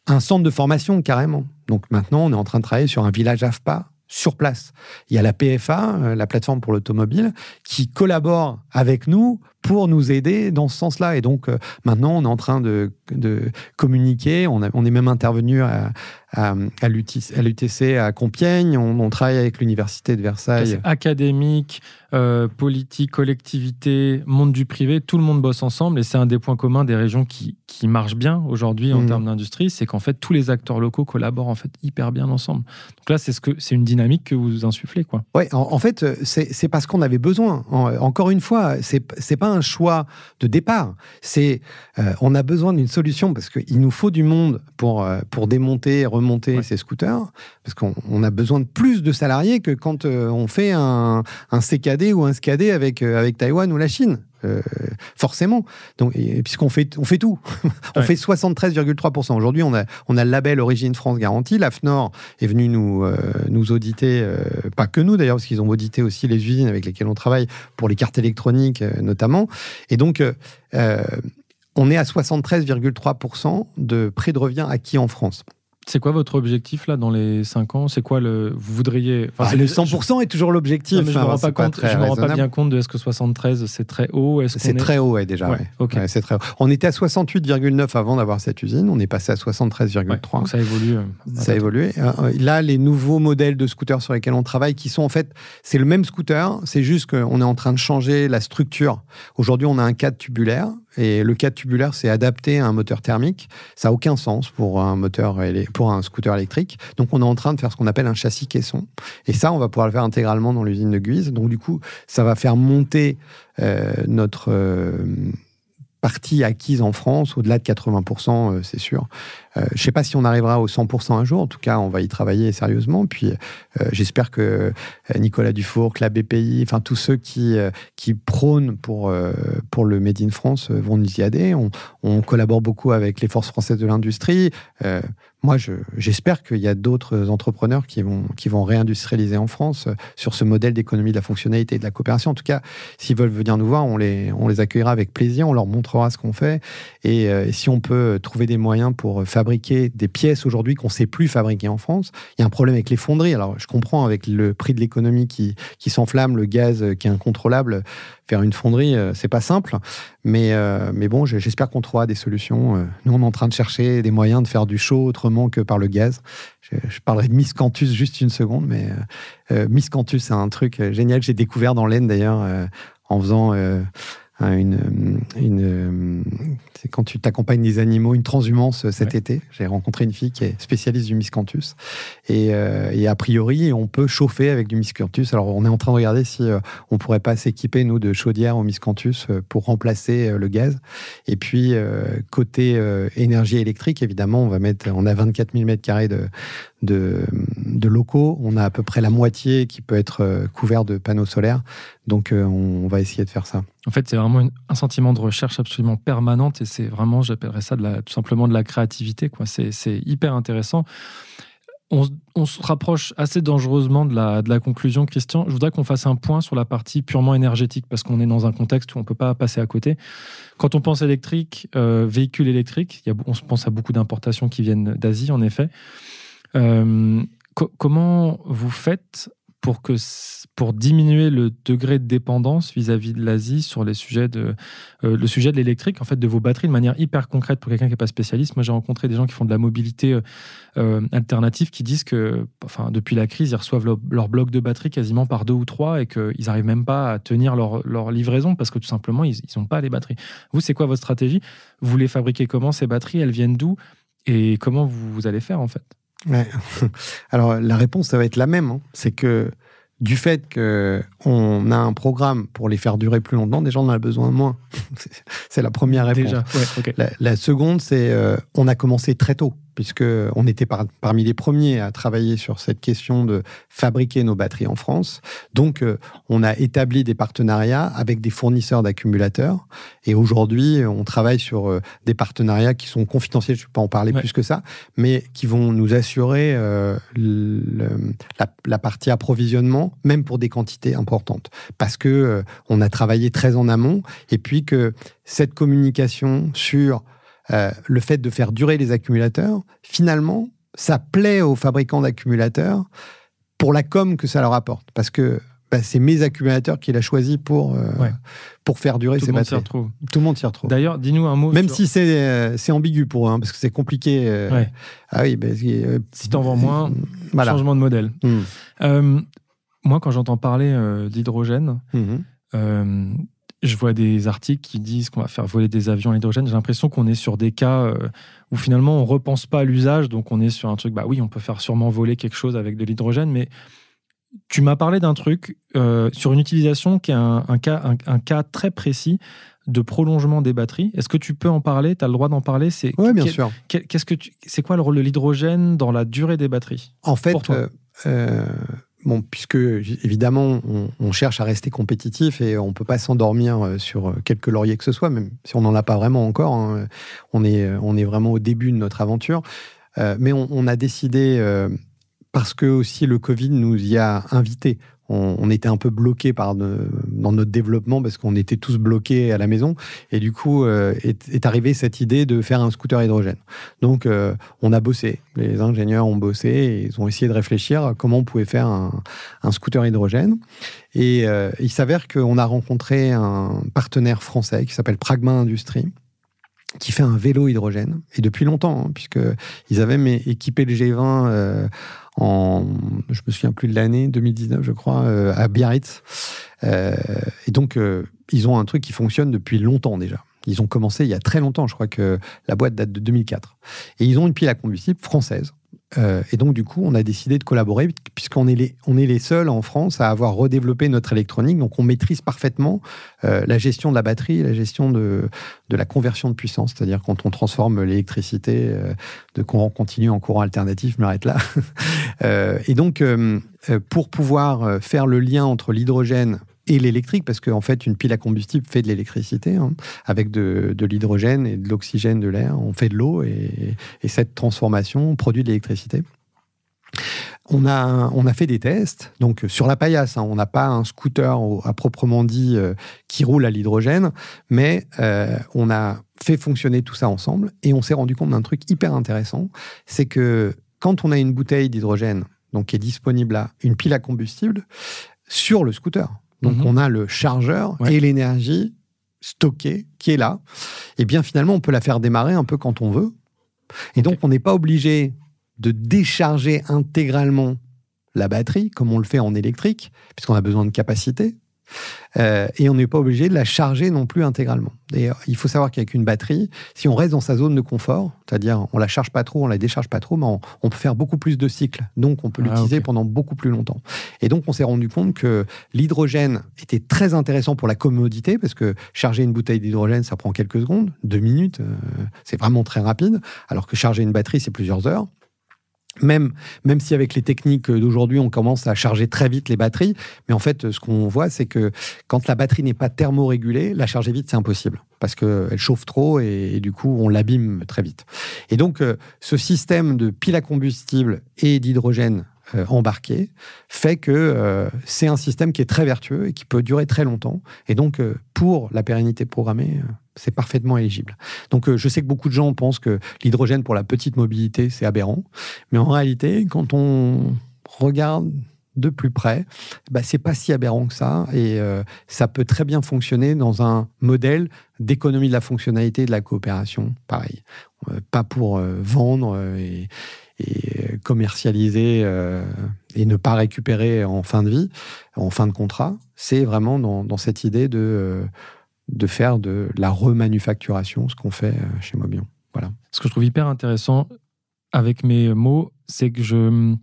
C: un centre de formation carrément Donc maintenant, on est en train de travailler sur un village AFPA sur place. Il y a la PFA, euh, la plateforme pour l'automobile, qui collabore avec nous pour nous aider dans ce sens-là. Et donc, euh, maintenant, on est en train de, communiquer. On, on, est même intervenu à, à, à l'UTC à Compiègne. On, travaille avec l'Université de Versailles.
B: Académique, euh, politique, collectivité, monde du privé, tout le monde bosse ensemble. Et c'est un des points communs des régions qui, qui marchent bien aujourd'hui en mmh. termes d'industrie. C'est qu'en fait, tous les acteurs locaux collaborent en fait hyper bien ensemble. Donc là, c'est ce que, une dynamique que vous insufflez.
C: Ouais, en, en fait, c'est parce qu'on avait besoin. encore une fois, c'est pas un choix de départ. C'est euh, on a besoin d'une solution parce qu'il nous faut du monde pour, euh, pour démonter et remonter ces scooters. Parce qu'on a besoin de plus de salariés que quand euh, on fait un, un, CKD ou un SKD avec, avec Taïwan ou la Chine. Euh, forcément. Donc, puisqu'on fait, on fait tout. [laughs] on fait 73,3%. Aujourd'hui, on a, on a le label Origine France garantie. L'AFNOR est venu nous, euh, nous auditer, euh, pas que nous d'ailleurs, parce qu'ils ont audité aussi les usines avec lesquelles on travaille pour les cartes électroniques notamment. Et donc, on est à 73,3% de prix de revient acquis en France.
B: C'est quoi votre objectif là dans les 5 ans? C'est quoi le vous voudriez
C: enfin, Le 100% est toujours l'objectif.
B: je ne me rends pas compte. je me rends pas bien compte de est-ce que 73 c'est très haut
C: C'est très haut, ouais, déjà. Ouais. c'est très haut. On était à 68,9 avant d'avoir cette usine. On est passé à 73,3.
B: donc ça évolue. Euh,
C: ça a évolué. Euh, là, les nouveaux modèles de scooters sur lesquels on travaille, qui sont en fait, c'est le même scooter. C'est juste qu'on est en train de changer la structure. Aujourd'hui, on a un cadre tubulaire et le cadre tubulaire, c'est adapté à un moteur thermique. Ça n'a aucun sens pour un moteur, pour un scooter électrique. Donc, on est en train de faire ce qu'on appelle un châssis caisson. Et ça, on va pouvoir le faire intégralement dans l'usine de Guise. Donc, du coup, ça va faire monter euh, notre euh, partie acquise en France, au-delà de 80%, euh, c'est sûr. Euh, je ne sais pas si on arrivera au 100% un jour. En tout cas, on va y travailler sérieusement. Puis, euh, j'espère que Nicolas Dufour, que la BPI, enfin tous ceux qui prônent pour le Made in France vont nous y aider. On, collabore beaucoup avec les forces françaises de l'industrie moi, j'espère qu'il y a d'autres entrepreneurs qui vont, réindustrialiser en France euh, sur ce modèle d'économie de la fonctionnalité et de la coopération. En tout cas, s'ils veulent venir nous voir, on les accueillera avec plaisir, on leur montrera ce qu'on fait. Et, euh, si on peut trouver des moyens pour fabriquer des pièces aujourd'hui qu'on ne sait plus fabriquer en France, il y a un problème avec les fonderies. Alors, je comprends avec le prix de l'économie qui, qui s'enflamme, le gaz qui est incontrôlable, faire une fonderie, euh, c'est pas simple. Mais, euh, mais bon, j'espère qu'on trouvera des solutions. Euh, nous, on est en train de chercher des moyens de faire du chaud autrement que par le gaz. Je, parlerai de Miscanthus juste une seconde, mais Miscanthus, c'est un truc génial que j'ai découvert dans l'Aisne d'ailleurs en faisant une, une c'est quand tu t'accompagnes des animaux, une transhumance euh, cet été. J'ai rencontré une fille qui est spécialiste du miscanthus. Et, euh, et, a priori, on peut chauffer avec du miscanthus. Alors, on est en train de regarder si euh, on pourrait pas s'équiper, nous, de chaudières au miscanthus pour remplacer le gaz. Et puis, côté énergie électrique, évidemment, on va mettre, on a 24 000 mètres carrés de, de, de, locaux. On a à peu près la moitié qui peut être couvert de panneaux solaires. Donc, on va essayer de faire ça.
B: En fait, c'est vraiment un sentiment de recherche absolument permanente et c'est vraiment, j'appellerais ça tout simplement de la créativité. C'est, hyper intéressant. On, se rapproche assez dangereusement de la, conclusion, Christian. Je voudrais qu'on fasse un point sur la partie purement énergétique parce qu'on est dans un contexte où on ne peut pas passer à côté. Quand on pense électrique, euh, véhicule électrique, on pense à beaucoup d'importations qui viennent d'Asie, en effet. Euh, comment vous faites pour, que, pour diminuer le degré de dépendance vis-à-vis de l'Asie sur les sujets de, euh, le sujet de l'électrique, en fait, de vos batteries de manière hyper concrète pour quelqu'un qui n'est pas spécialiste. Moi, j'ai rencontré des gens qui font de la mobilité euh, euh, alternative qui disent que, enfin, depuis la crise, ils reçoivent leur, bloc de batterie quasiment par deux ou trois et qu'ils n'arrivent même pas à tenir leur, leur, livraison parce que tout simplement, ils n'ont pas les batteries. Vous, c'est quoi votre stratégie? Vous les fabriquez comment ces batteries? Elles viennent d'où? Et comment vous allez faire en fait? [laughs]
C: Alors, la réponse, ça va être la même. Hein. C'est que du fait qu'on a un programme pour les faire durer plus longtemps, déjà, on en a besoin de moins. [laughs] c'est la première réponse. La, seconde, c'est euh, on a commencé très tôt. Puisqu'on était parmi les premiers à travailler sur cette question de fabriquer nos batteries en France. Donc, euh, on a établi des partenariats avec des fournisseurs d'accumulateurs. Et aujourd'hui, on travaille sur euh, des partenariats qui sont confidentiels, je ne vais pas en parler plus que ça, mais qui vont nous assurer euh, la, partie approvisionnement, même pour des quantités importantes. Parce que on a travaillé très en amont, et puis que cette communication sur euh, le fait de faire durer les accumulateurs, finalement, ça plaît aux fabricants d'accumulateurs pour la com que ça leur apporte. Parce que bah, c'est mes accumulateurs qu'il a choisi pour, euh, pour faire durer
B: Tout
C: ces
B: batteries.
C: Tout le monde s'y retrouve.
B: D'ailleurs, dis-nous un mot.
C: Même si c'est euh, c'est ambigu pour eux, hein, parce que c'est compliqué.
B: Ah oui, bah, si t'en vends moins, changement de modèle. Hmm. moi, quand j'entends parler d'hydrogène, mmh je vois des articles qui disent qu'on va faire voler des avions à l'hydrogène. J'ai l'impression qu'on est sur des cas euh, où finalement on repense pas à l'usage, donc on est sur un truc, bah oui, on peut faire sûrement voler quelque chose avec de l'hydrogène, mais tu m'as parlé d'un truc euh, sur une utilisation qui est un, cas, un, cas très précis de prolongement des batteries. Est-ce que tu peux en parler? Tu as le droit d'en parler?
C: Oui, bien sûr.
B: Qu'est-ce que c'est quoi le rôle de l'hydrogène dans la durée des batteries
C: En fait, euh, Bon, puisque évidemment, on, cherche à rester compétitif et on ne peut pas s'endormir euh, sur euh, quelques lauriers que ce soit, même si on n'en a pas vraiment encore. Hein. On, est, on est vraiment au début de notre aventure. Euh, mais on, a décidé, parce que aussi le Covid nous y a invités, on, était un peu bloqué par dans notre développement parce qu'on était tous bloqués à la maison. Et du coup, euh, est, arrivée cette idée de faire un scooter hydrogène. Donc, euh, on a bossé. Les ingénieurs ont bossé ils ont essayé de réfléchir à comment on pouvait faire un, scooter hydrogène. Et euh, il s'avère qu'on a rencontré un partenaire français qui s'appelle Pragma Industries qui fait un vélo hydrogène, et depuis longtemps, hein, puisque ils avaient équipé le G20 en, je me souviens plus de l'année, 2019, je crois, euh, à Biarritz. Euh, et donc, euh, ils ont un truc qui fonctionne depuis longtemps déjà. Ils ont commencé il y a très longtemps, je crois que la boîte date de 2004. Et ils ont une pile à combustible française. Euh, et donc, du coup, on a décidé de collaborer, puisqu'on est, les, est les seuls en France à avoir redéveloppé notre électronique. Donc, on maîtrise parfaitement euh, la gestion de la batterie, la gestion de, de la conversion de puissance, c'est-à-dire quand on transforme l'électricité euh, de courant continu en courant alternatif, je m'arrête là. [laughs] et donc, pour pouvoir faire le lien entre l'hydrogène et l'électrique, parce qu'en fait, une pile à combustible fait de l'électricité, hein, avec de, l'hydrogène et de l'oxygène de l'air, on fait de l'eau, et, cette transformation produit de l'électricité. On a, on a fait des tests, donc sur la paillasse, hein, on n'a pas un scooter à proprement dit euh, qui roule à l'hydrogène, mais euh, on a fait fonctionner tout ça ensemble, et on s'est rendu compte d'un truc hyper intéressant, c'est que quand on a une bouteille d'hydrogène, donc qui est disponible à une pile à combustible, sur le scooter, donc mhm. on a le chargeur et l'énergie stockée qui est là. Et bien finalement, on peut la faire démarrer un peu quand on veut. Et donc on n'est pas obligé de décharger intégralement la batterie comme on le fait en électrique, puisqu'on a besoin de capacité. Euh, et on n'est pas obligé de la charger non plus intégralement. Et il faut savoir qu'avec une batterie, si on reste dans sa zone de confort, c'est-à-dire on la charge pas trop, on la décharge pas trop, mais on, peut faire beaucoup plus de cycles. Donc on peut ah, l'utiliser pendant beaucoup plus longtemps. Et donc on s'est rendu compte que l'hydrogène était très intéressant pour la commodité, parce que charger une bouteille d'hydrogène, ça prend quelques secondes, deux minutes, euh, c'est vraiment très rapide, alors que charger une batterie, c'est plusieurs heures. Même, même si avec les techniques d'aujourd'hui, on commence à charger très vite les batteries, mais en fait, ce qu'on voit, c'est que quand la batterie n'est pas thermorégulée, la charger vite, c'est impossible, parce qu'elle chauffe trop et, du coup, on l'abîme très vite. Et donc, euh, ce système de pile à combustible et d'hydrogène euh, embarqué fait que euh, c'est un système qui est très vertueux et qui peut durer très longtemps. Et donc, pour la pérennité programmée, c'est parfaitement éligible. Donc euh, je sais que beaucoup de gens pensent que l'hydrogène pour la petite mobilité, c'est aberrant. Mais en réalité, quand on regarde de plus près, bah, c'est pas si aberrant que ça. Et euh, ça peut très bien fonctionner dans un modèle d'économie de la fonctionnalité et de la coopération. Pareil. Euh, pas pour vendre et, commercialiser et ne pas récupérer en fin de vie, en fin de contrat. C'est vraiment dans, dans, cette idée de de faire de la remanufacturation, ce qu'on fait euh, chez Mobion. Voilà.
B: Ce que je trouve hyper intéressant avec mes mots, c'est que je.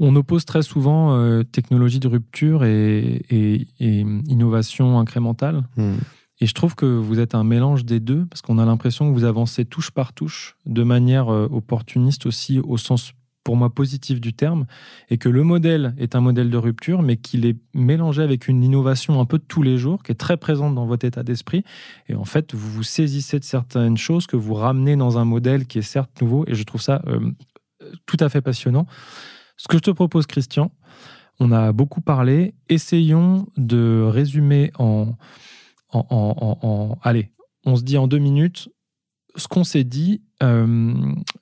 B: On oppose très souvent euh, technologie de rupture et, innovation incrémentale. Hmm. Et je trouve que vous êtes un mélange des deux, parce qu'on a l'impression que vous avancez touche par touche, de manière euh, opportuniste aussi, au sens pour moi positif du terme, et que le modèle est un modèle de rupture, mais qu'il est mélangé avec une innovation un peu de tous les jours, qui est très présente dans votre état d'esprit. Et en fait, vous vous saisissez de certaines choses que vous ramenez dans un modèle qui est certes nouveau, et je trouve ça euh, tout à fait passionnant. Ce que je te propose, Christian, on a beaucoup parlé, essayons de résumer en en, allez, on se dit en deux minutes ce qu'on s'est dit euh,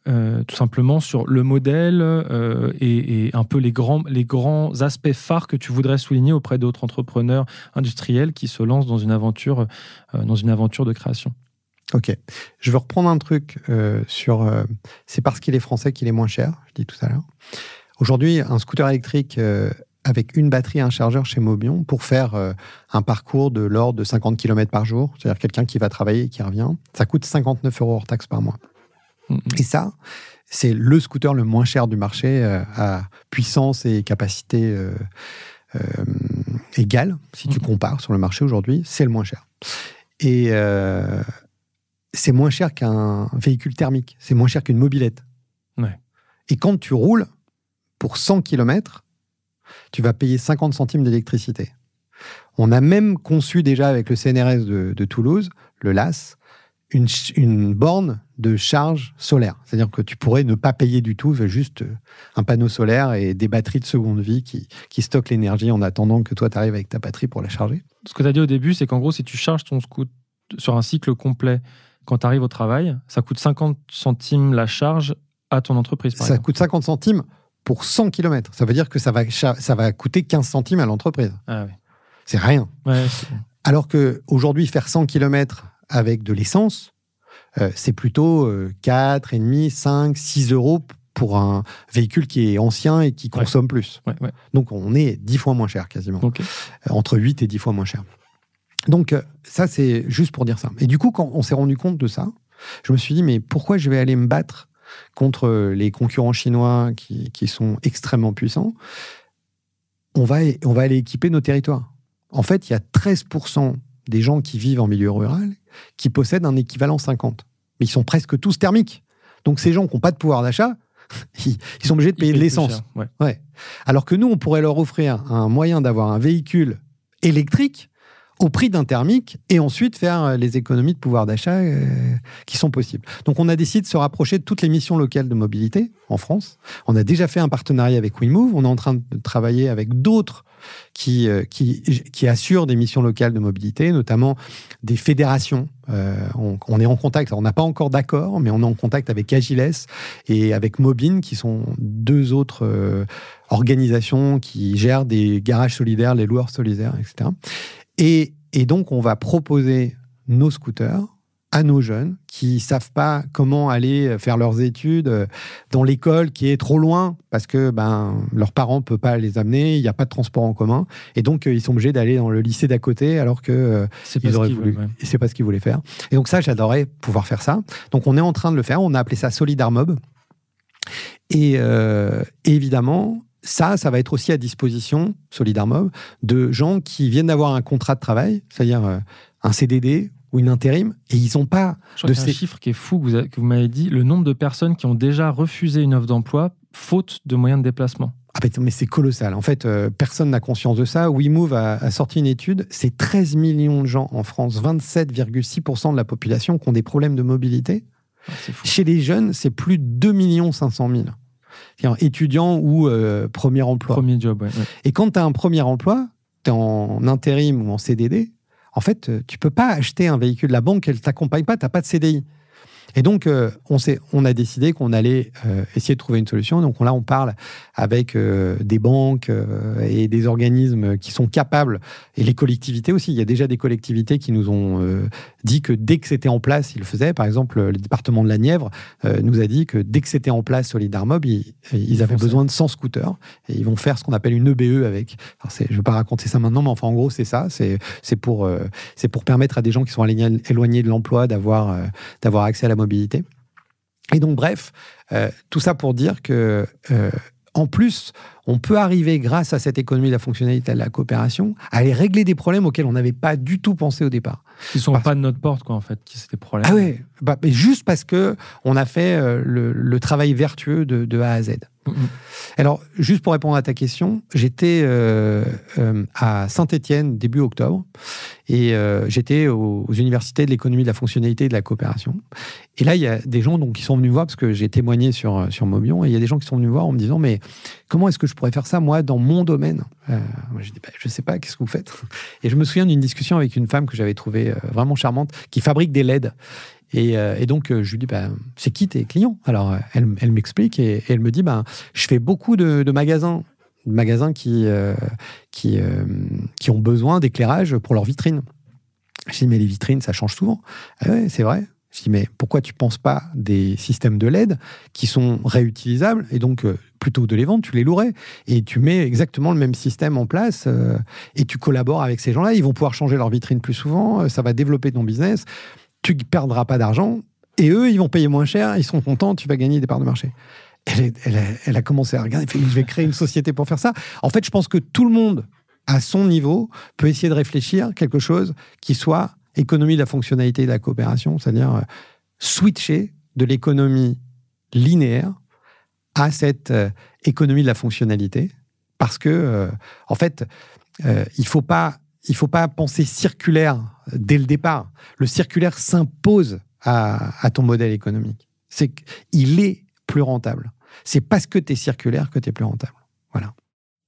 B: euh, tout simplement sur le modèle euh, et, un peu les grands, les grands aspects phares que tu voudrais souligner auprès d'autres entrepreneurs industriels qui se lancent dans une aventure, dans une aventure de création.
C: Ok. Je veux reprendre un truc sur. c'est parce qu'il est français qu'il est moins cher, je dis tout à l'heure. Aujourd'hui, un scooter électrique avec une batterie et un chargeur chez Mobion pour faire euh, un parcours de l'ordre de 50 km par jour, c'est-à-dire quelqu'un qui va travailler et qui revient. Ça coûte 59 euros hors taxe par mois. Mm-hmm. Et ça, c'est le scooter le moins cher du marché euh, à puissance et capacité euh, égale, si tu mm-hmm. compares sur le marché aujourd'hui, c'est le moins cher. Et c'est moins cher qu'un véhicule thermique, c'est moins cher qu'une mobilette. Et quand tu roules pour 100 km, tu vas payer 50 centimes d'électricité. On a même conçu déjà avec le CNRS de, Toulouse, le LAS, une, borne de charge solaire. C'est-à-dire que tu pourrais ne pas payer du tout, juste un panneau solaire et des batteries de seconde vie qui, stockent l'énergie en attendant que toi, tu arrives avec ta batterie pour la charger.
B: Ce que tu as dit au début, c'est qu'en gros, si tu charges ton scooter sur un cycle complet, quand tu arrives au travail, ça coûte 50 centimes la charge à ton entreprise.
C: ça coûte 50 centimes pour 100 km. Ça veut dire que ça va, ça va coûter 15 centimes à l'entreprise.
B: Ah
C: c'est rien. Alors qu'aujourd'hui, faire 100 km avec de l'essence, euh, c'est plutôt 4,5, 5, 6 euros pour un véhicule qui est ancien et qui consomme plus. Donc on est 10 fois moins cher quasiment. Euh, entre 8 et 10 fois moins cher. Donc euh, ça, c'est juste pour dire ça. Et du coup, quand on s'est rendu compte de ça, je me suis dit, mais pourquoi je vais aller me battre contre les concurrents chinois qui, sont extrêmement puissants, on va, on va aller équiper nos territoires. En fait, il y a 13% des gens qui vivent en milieu rural qui possèdent un équivalent 50. Mais ils sont presque tous thermiques. Donc ces gens qui n'ont pas de pouvoir d'achat, [laughs] ils, sont obligés de payer de l'essence. Ouais. Alors que nous, on pourrait leur offrir un moyen d'avoir un véhicule électrique au prix d'un thermique et ensuite faire euh, les économies de pouvoir d'achat euh, qui sont possibles. Donc on a décidé de se rapprocher de toutes les missions locales de mobilité en France. On a déjà fait un partenariat avec WeMove. On est en train de travailler avec d'autres qui, euh, qui, qui, assurent des missions locales de mobilité, notamment des fédérations. on, est en contact, on n'a pas encore d'accord, mais on est en contact avec Agiles et avec Mobine, qui sont deux autres organisations qui gèrent des garages solidaires, les loueurs solidaires, etc. Et, donc, on va proposer nos scooters à nos jeunes qui savent pas comment aller faire leurs études euh, dans l'école qui est trop loin parce que ben leurs parents ne peuvent pas les amener, il n'y a pas de transport en commun et donc euh, ils sont obligés d'aller dans le lycée d'à côté alors que euh,
B: ils auraient voulu
C: c'est pas ce qu'ils voulaient faire. Et donc ça j'adorerais pouvoir faire ça. Donc on est en train de le faire, on a appelé ça Solidarmob. Et évidemment, ça, ça va être aussi à disposition, Solidarmob, de gens qui viennent d'avoir un contrat de travail, c'est-à-dire euh, un CDD ou une intérim, et ils n'ont pas
B: de ces... un chiffre qui est fou que vous, m'avez dit, le nombre de personnes qui ont déjà refusé une offre d'emploi faute de moyens de déplacement.
C: Ah mais c'est colossal. En fait, euh, personne n'a conscience de ça. WeMove a, a sorti une étude. C'est 13 millions de gens en France, 27,6% de la population qui ont des problèmes de mobilité. Ah, Chez les jeunes, c'est plus de 2 500 000 étudiant ou euh, premier emploi.
B: Premier job,
C: Et quand tu as un premier emploi, tu es en intérim ou en CDD, en fait, euh, tu peux pas acheter un véhicule. La banque, elle t'accompagne pas, tu n'as pas de CDI. Et donc, euh, on, on a décidé qu'on allait euh, essayer de trouver une solution. Donc là, on parle avec euh, des banques et des organismes qui sont capables, et les collectivités aussi. Il y a déjà des collectivités qui nous ont dit que dès que c'était en place, ils le faisaient. Par exemple, le département de la Nièvre nous a dit que dès que c'était en place Solidarmob, ils, ils avaient besoin de 100 scooters. Et ils vont faire ce qu'on appelle une EBE avec. je ne vais pas raconter ça maintenant, mais enfin, en gros, c'est ça. C'est pour, c'est pour permettre à des gens qui sont éloignés de l'emploi d'avoir d'avoir accès à la mobilité. Et donc, bref, euh, tout ça pour dire que, euh, en plus, on peut arriver, grâce à cette économie de la fonctionnalité de la coopération, à aller régler des problèmes auxquels on n'avait pas du tout pensé au départ.
B: Qui sont pas de notre porte, quoi, en fait, qui c'est des problèmes.
C: Ah ouais, bah, mais juste parce que on a fait euh, le, travail vertueux de, A à Z. Alors, juste pour répondre à ta question, j'étais euh, euh, à Saint-Étienne début octobre et j'étais aux, universités de l'économie, de la fonctionnalité et de la coopération. Et là, il y a des gens donc, qui sont venus voir, parce que j'ai témoigné sur, sur Mobion, et il y a des gens qui sont venus voir en me disant, mais comment est-ce que je pourrais faire ça, moi, dans mon domaine? Moi, Je dis, bah, je sais pas, qu'est-ce que vous faites? Et je me souviens d'une discussion avec une femme que j'avais trouvée vraiment charmante, qui fabrique des LED. Euh, et, donc, euh, je lui dis, bah, c'est qui tes clients? Alors, elle, elle m'explique et, elle me dit, bah, je fais beaucoup de, magasins, de magasins qui, euh, qui, qui ont besoin d'éclairage pour leurs vitrines. Je dis, mais les vitrines, ça change souvent. Ah ouais, c'est vrai. Je dis, mais pourquoi tu ne penses pas des systèmes de LED qui sont réutilisables et donc plutôt que de les vendre, tu les louerais et tu mets exactement le même système en place et tu collabores avec ces gens-là. Ils vont pouvoir changer leurs vitrines plus souvent, ça va développer ton business tu ne perdras pas d'argent, et eux, ils vont payer moins cher, ils seront contents, tu vas gagner des parts de marché. Elle, a, commencé à regarder, je vais créer une société pour faire ça. En fait, je pense que tout le monde, à son niveau, peut essayer de réfléchir quelque chose qui soit économie de la fonctionnalité et de la coopération, c'est-à-dire euh, switcher de l'économie linéaire à cette euh, économie de la fonctionnalité, parce que, euh, en fait, il il faut pas penser circulaire dès le départ. Le circulaire s'impose à, ton modèle économique. C'est qu'il est plus rentable. C'est parce que tu es circulaire que tu es plus rentable. Voilà.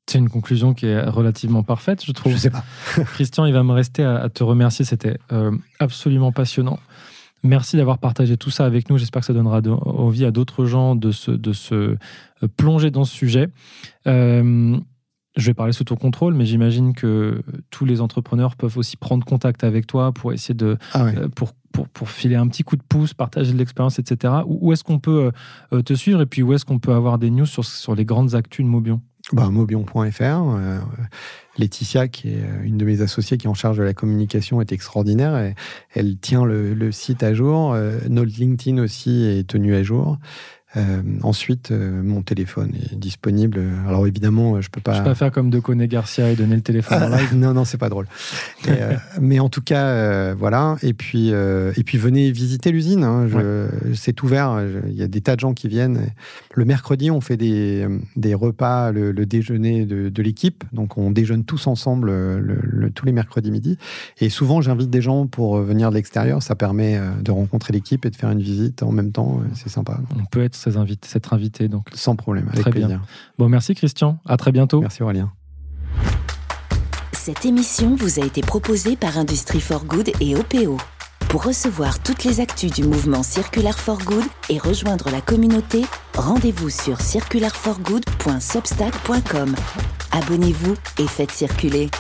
B: C'est une conclusion qui est relativement parfaite, je trouve.
C: Je sais pas. [laughs]
B: Christian, il va me rester à, te remercier. C'était euh, absolument passionnant. Merci d'avoir partagé tout ça avec nous. J'espère que ça donnera envie à d'autres gens de se, de se euh, plonger dans ce sujet. Euh, je vais parler sous ton contrôle, mais j'imagine que tous les entrepreneurs peuvent aussi prendre contact avec toi pour essayer de ah euh, pour, pour, pour, filer un petit coup de pouce, partager de l'expérience, etc. Où, est-ce qu'on peut te suivre? Et puis où est-ce qu'on peut avoir des news sur, sur les grandes actus de Mobion?
C: Bah, Mobion.fr. Euh, Laetitia, qui est une de mes associées qui est en charge de la communication, est extraordinaire. Elle tient le, le, site à jour. notre LinkedIn aussi est tenu à jour. Euh, ensuite, euh, mon téléphone est disponible. Alors évidemment, je peux pas.
B: Je peux pas faire comme de Coné Garcia et donner le téléphone en live. [laughs]
C: non, non, c'est pas drôle. Euh, [laughs] mais en tout cas, voilà. Et puis, et puis venez visiter l'usine. Hein. C'est ouvert. Il y a des tas de gens qui viennent. Le mercredi, on fait des, des repas, le, déjeuner de, l'équipe. Donc, on déjeune tous ensemble le, tous les mercredis midi. Et souvent, j'invite des gens pour venir de l'extérieur. Ça permet de rencontrer l'équipe et de faire une visite en même temps. C'est sympa.
B: On peut être ces invités, s'être invité. Donc.
C: Sans problème, avec très plaisir. Bien.
B: Bon, merci Christian. À très bientôt.
C: Merci Aurélien.
A: Cette émission vous a été proposée par Industrie for Good et OPO. Pour recevoir toutes les actus du mouvement Circular for Good et rejoindre la communauté, rendez-vous sur circularforgood.substack.com. Abonnez-vous et faites circuler.